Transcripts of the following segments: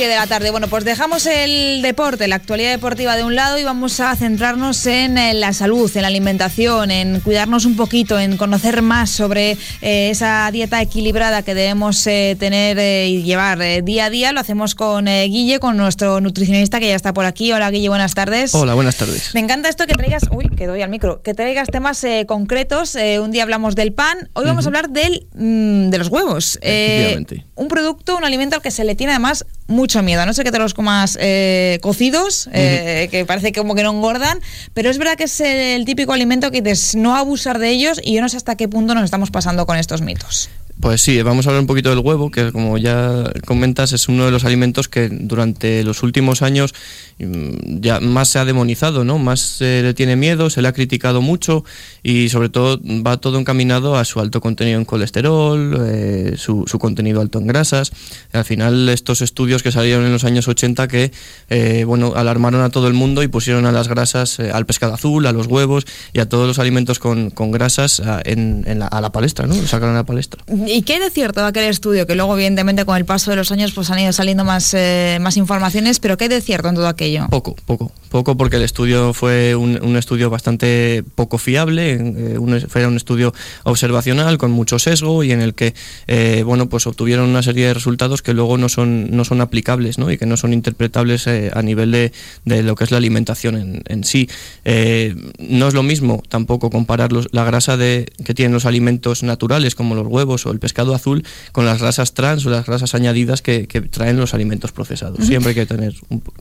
10 de la tarde. Bueno, pues dejamos el deporte, la actualidad deportiva de un lado y vamos a centrarnos en eh, la salud, en la alimentación, en cuidarnos un poquito, en conocer más sobre eh, esa dieta equilibrada que debemos eh, tener y llevar día a día. Lo hacemos con Guille, con nuestro nutricionista que ya está por aquí. Hola Guille, buenas tardes. Hola, buenas tardes. Me encanta esto que traigas, uy, que doy al micro, que traigas temas concretos. un día hablamos del pan, hoy vamos a hablar del, mm, de los huevos. Un producto, un alimento al que se le tiene además mucho miedo. no sé que te los comas eh, cocidos, eh, que parece como que no engordan, pero es verdad que es el típico alimento que dices no abusar de ellos y yo no sé hasta qué punto nos estamos pasando con estos mitos. Pues sí, vamos a hablar un poquito del huevo, que como ya comentas es uno de los alimentos que durante los últimos años mm, ya más se ha demonizado, ¿no? Más se le tiene miedo, se le ha criticado mucho y sobre todo va todo encaminado a su alto contenido en colesterol, eh, su, contenido alto en grasas. Al final estos estudios que salieron en los años 80 que, eh, bueno, alarmaron a todo el mundo y pusieron a las grasas, eh, al pescado azul, a los huevos y a todos los alimentos con, con grasas a, en, la, a la palestra, ¿no? Sacaron a la palestra. ¿Y qué de cierto de aquel estudio? Que luego, evidentemente, con el paso de los años pues han ido saliendo más, eh, más informaciones, pero ¿qué de cierto en todo aquello? Poco, poco. Poco porque el estudio fue un, estudio bastante poco fiable, eh, un, fue un estudio observacional con mucho sesgo y en el que, eh, bueno, pues obtuvieron una serie de resultados que luego no son, no son aplicables ¿no? y que no son interpretables a nivel de, de, lo que es la alimentación en, en sí. no es lo mismo tampoco comparar la grasa de, que tienen los alimentos naturales como los huevos el pescado azul con las grasas trans o las grasas añadidas que, traen los alimentos procesados. Siempre hay que tener,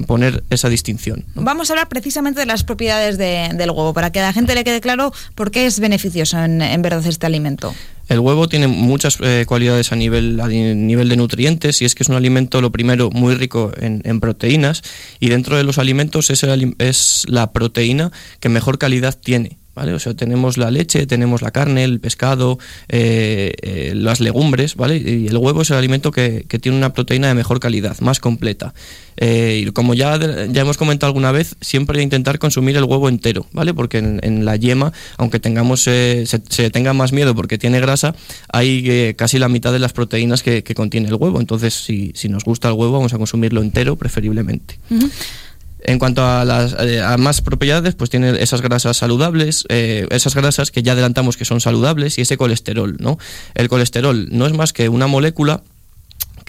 poner esa distinción. Vamos a hablar precisamente de las propiedades del huevo, para que a la gente le quede claro por qué es beneficioso en, verdad este alimento. El huevo tiene muchas eh, cualidades a nivel, a nivel de nutrientes y es que es un alimento, lo primero, muy rico en, proteínas y dentro de los alimentos es, es la proteína que mejor calidad tiene. O sea, tenemos la leche, tenemos la carne, el pescado, eh, eh, las legumbres, ¿vale? Y el huevo es el alimento que, tiene una proteína de mejor calidad, más completa. Eh, y como ya, ya hemos comentado alguna vez, siempre intentar consumir el huevo entero, ¿vale? Porque en, la yema, aunque tengamos se, tenga más miedo porque tiene grasa, hay casi la mitad de las proteínas que, contiene el huevo. Entonces, si, nos gusta el huevo, vamos a consumirlo entero preferiblemente. En cuanto a las eh, más propiedades, pues tiene esas grasas saludables, eh, esas grasas que ya adelantamos que son saludables y ese colesterol, ¿no? El colesterol no es más que una molécula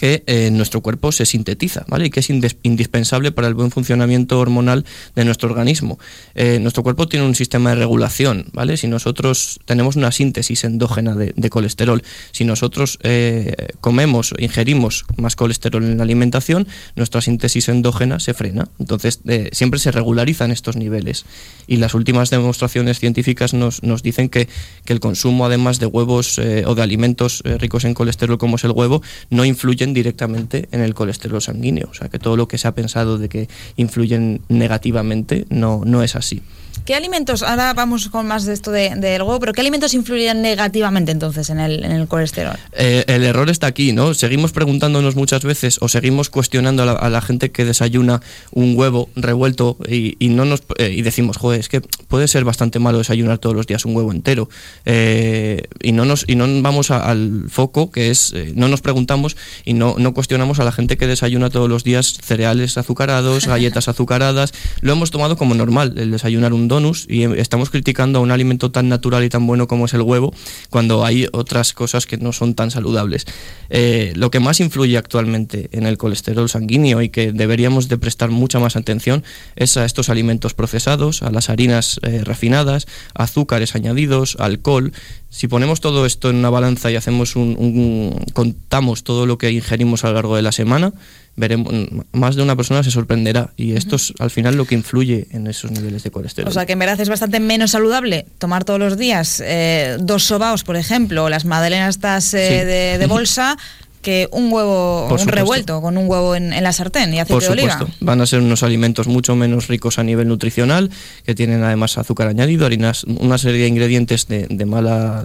que eh, nuestro cuerpo se sintetiza, ¿vale? Y que es indispensable para el buen funcionamiento hormonal de nuestro organismo. Eh, nuestro cuerpo tiene un sistema de regulación, ¿vale? Si nosotros tenemos una síntesis endógena de, colesterol, si nosotros eh, comemos ingerimos más colesterol en la alimentación, nuestra síntesis endógena se frena. Entonces, siempre se regularizan estos niveles. Y las últimas demostraciones científicas nos, nos dicen que, que, el consumo, además de huevos o de alimentos ricos en colesterol como es el huevo, no influyen directamente en el colesterol sanguíneo. O sea que todo lo que se ha pensado de que influyen negativamente no, no es así. ¿Qué alimentos, ahora vamos con más de esto del huevo, pero qué alimentos influirían negativamente entonces en el, en el colesterol? Eh, el error está aquí, ¿no? Seguimos preguntándonos muchas veces o seguimos cuestionando a la, gente que desayuna un huevo revuelto y, no nos, eh, y decimos, joder, es que puede ser bastante malo desayunar todos los días un huevo entero. Eh, y, no nos, y no vamos al foco que es, no nos preguntamos y no, no cuestionamos a la gente que desayuna todos los días cereales azucarados, galletas azucaradas. Lo hemos tomado como normal, el desayunar un y estamos criticando a un alimento tan natural y tan bueno como es el huevo cuando hay otras cosas que no son tan saludables. Eh, lo que más influye actualmente en el colesterol sanguíneo y que deberíamos de prestar mucha más atención es a estos alimentos procesados, a las harinas eh, refinadas, azúcares añadidos, alcohol. Si ponemos todo esto en una balanza y hacemos un, contamos todo lo que ingerimos a lo largo de la semana, veremos más de una persona se sorprenderá. Y esto es al final lo que influye en esos niveles de colesterol. O sea que en verdad es bastante menos saludable tomar todos los días eh, dos sobaos, por ejemplo, o las magdalenas estas eh, de, bolsa que un huevo un revuelto con un huevo en, la sartén y aceite Por supuesto. de oliva. Van a ser unos alimentos mucho menos ricos a nivel nutricional, que tienen además azúcar añadido, harinas, una serie de ingredientes de, mala,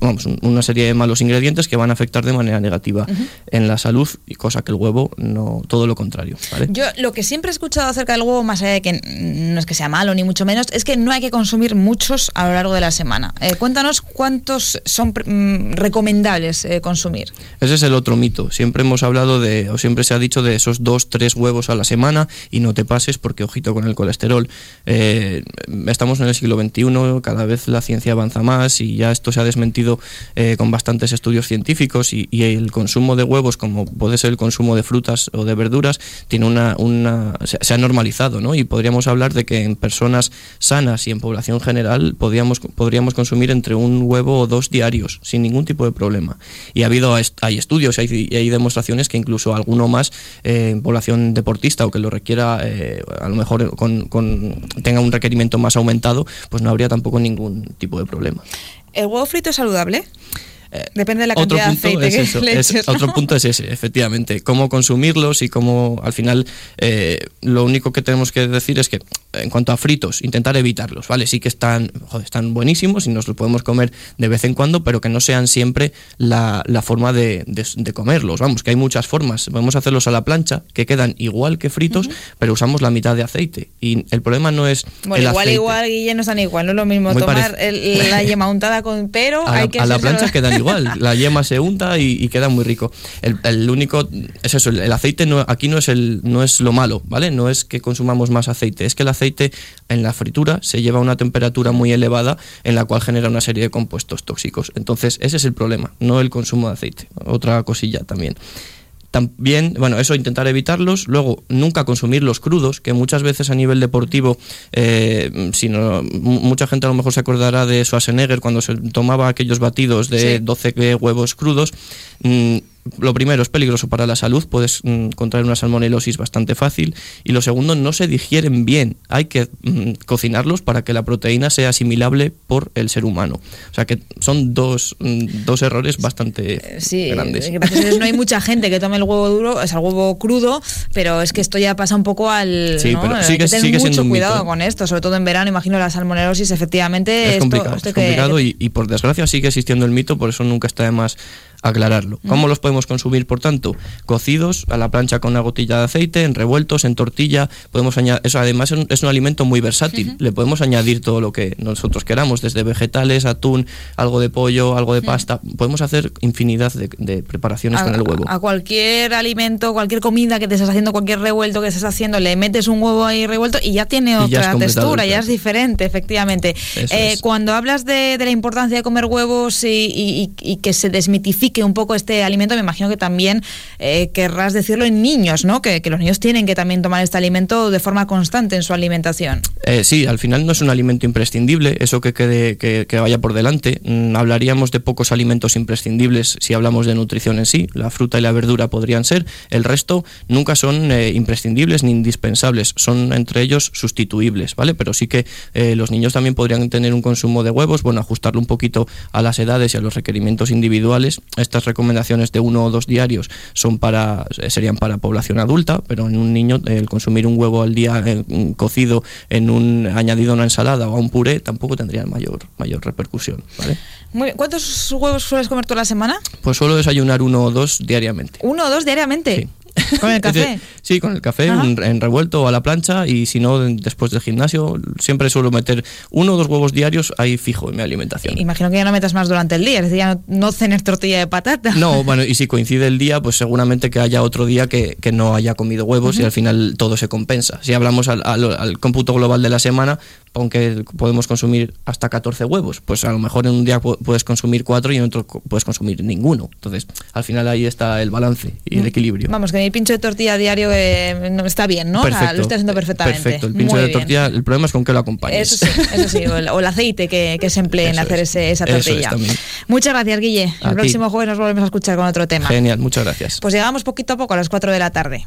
vamos, una serie de malos ingredientes que van a afectar de manera negativa en la salud y cosa que el huevo no, todo lo contrario. Yo lo que siempre he escuchado acerca del huevo, más allá de que no es que sea malo ni mucho menos, es que no hay que consumir muchos a lo largo de la semana. Eh, cuéntanos cuántos son mm, recomendables eh, consumir. Ese es el otro otro mito. Siempre hemos hablado de, o siempre se ha dicho de esos dos, tres huevos a la semana y no te pases porque ojito con el colesterol. Eh, estamos en el siglo XXI, cada vez la ciencia avanza más y ya esto se ha desmentido eh, con bastantes estudios científicos y, el consumo de huevos, como puede ser el consumo de frutas o de verduras, tiene una, una se, ha normalizado, ¿no? Y podríamos hablar de que en personas sanas y en población general podríamos, podríamos consumir entre un huevo o dos diarios sin ningún tipo de problema. Y ha habido hay estudios y hay, demostraciones que incluso alguno más eh, en población deportista o que lo requiera, eh, a lo mejor con, tenga un requerimiento más aumentado, pues no habría tampoco ningún tipo de problema. ¿El huevo frito es saludable? Depende de la cantidad de aceite que Otro punto es ese, efectivamente. Cómo consumirlos y cómo, al final, eh, lo único que tenemos que decir es que, en cuanto a fritos, intentar evitarlos, ¿vale? Sí que están, están buenísimos y nos los podemos comer de vez en cuando, pero que no sean siempre la, forma de, comerlos. Vamos, que hay muchas formas. Podemos hacerlos a la plancha, que quedan igual que fritos, pero usamos la mitad de aceite. Y el problema no es. Bueno, igual, igual, Guille, no están igual. No es lo mismo tomar la yema untada con. Pero a hay la, que. A la plancha quedan igual, la yema se unta y, queda muy rico. El, único es eso, el, aceite no, aquí no es el no es lo malo, ¿vale? No es que consumamos más aceite, es que el aceite en la fritura se lleva a una temperatura muy elevada en la cual genera una serie de compuestos tóxicos. Entonces, ese es el problema, no el consumo de aceite. Otra cosilla también. También, bueno, eso intentar evitarlos. Luego, nunca consumir los crudos, que muchas veces a nivel deportivo, eh, si mucha gente a lo mejor se acordará de Schwarzenegger cuando se tomaba aquellos batidos de 12 huevos crudos. Mm, lo primero es peligroso para la salud, puedes mm, contraer una salmonelosis bastante fácil. Y lo segundo, no se digieren bien. Hay que mm, cocinarlos para que la proteína sea asimilable por el ser humano. O sea que son dos, mm, dos errores bastante eh, sí, grandes. no hay mucha gente que tome el huevo duro, es el huevo crudo, pero es que esto ya pasa un poco al. Sí, pero sigue, hay que tener mucho cuidado con esto, sobre todo en verano. Imagino la salmonelosis, efectivamente. Es complicado, es complicado y, y por desgracia sigue existiendo el mito, por eso nunca está de más aclararlo. ¿Cómo los podemos consumir, por tanto? Cocidos a la plancha con una gotilla de aceite, en revueltos, en tortilla. Podemos añadir, eso además es un, alimento muy versátil. Le podemos añadir todo lo que nosotros queramos, desde vegetales, atún, algo de pollo, algo de pasta. Podemos hacer infinidad de, preparaciones con el huevo. A cualquier alimento, cualquier comida que te estés haciendo, cualquier revuelto que estés haciendo, le metes un huevo ahí revuelto y ya tiene otra textura, ya es diferente, efectivamente. Eh, cuando hablas de, la importancia de comer huevos y, y que se desmitifique que un poco este alimento, me imagino que también eh, querrás decirlo en niños, ¿no? Que, los niños tienen que también tomar este alimento de forma constante en su alimentación. Eh, sí, al final no es un alimento imprescindible, eso que quede que, vaya por delante. Mm, hablaríamos de pocos alimentos imprescindibles si hablamos de nutrición en sí. La fruta y la verdura podrían ser. El resto nunca son eh, imprescindibles ni indispensables, son entre ellos sustituibles, ¿vale? Pero sí que los niños también podrían tener un consumo de huevos, bueno, ajustarlo un poquito a las edades y a los requerimientos individuales estas recomendaciones de uno o dos diarios son para, serían para población adulta, pero en un niño el consumir un huevo al día eh, cocido en un añadido a una ensalada o a un puré tampoco tendría mayor, mayor repercusión. ¿vale? Muy ¿Cuántos huevos sueles comer toda la semana? Pues suelo desayunar uno o dos diariamente. ¿Uno o dos diariamente? ¿Con el café? sí, con el café en, revuelto o a la plancha y si no, después del gimnasio, siempre suelo meter uno o dos huevos diarios ahí fijo en mi alimentación. Imagino que ya no metas más durante el día, es decir, ya no, cenes tortilla de patata. No, bueno, y si coincide el día, pues seguramente que haya otro día que, no haya comido huevos y al final todo se compensa. Si hablamos al, al cómputo global de la semana, aunque podemos consumir hasta 14 huevos, pues a lo mejor en un día puedes consumir cuatro y en otro puedes consumir ninguno. Entonces, al final ahí está el balance y el mm. equilibrio. Vamos, que mi pincho de tortilla diario eh, no está bien, ¿no? Perfecto, lo estoy haciendo perfectamente. Perfecto, el pincho de tortilla, el problema es con qué lo acompañes. Eso sí, eso sí o, el, aceite que, se emplee en hacer esa tortilla. muchas gracias, Guille. el próximo jueves nos volvemos a escuchar con otro tema. Genial, muchas gracias. Pues llegamos poquito a poco a las 4 de la tarde.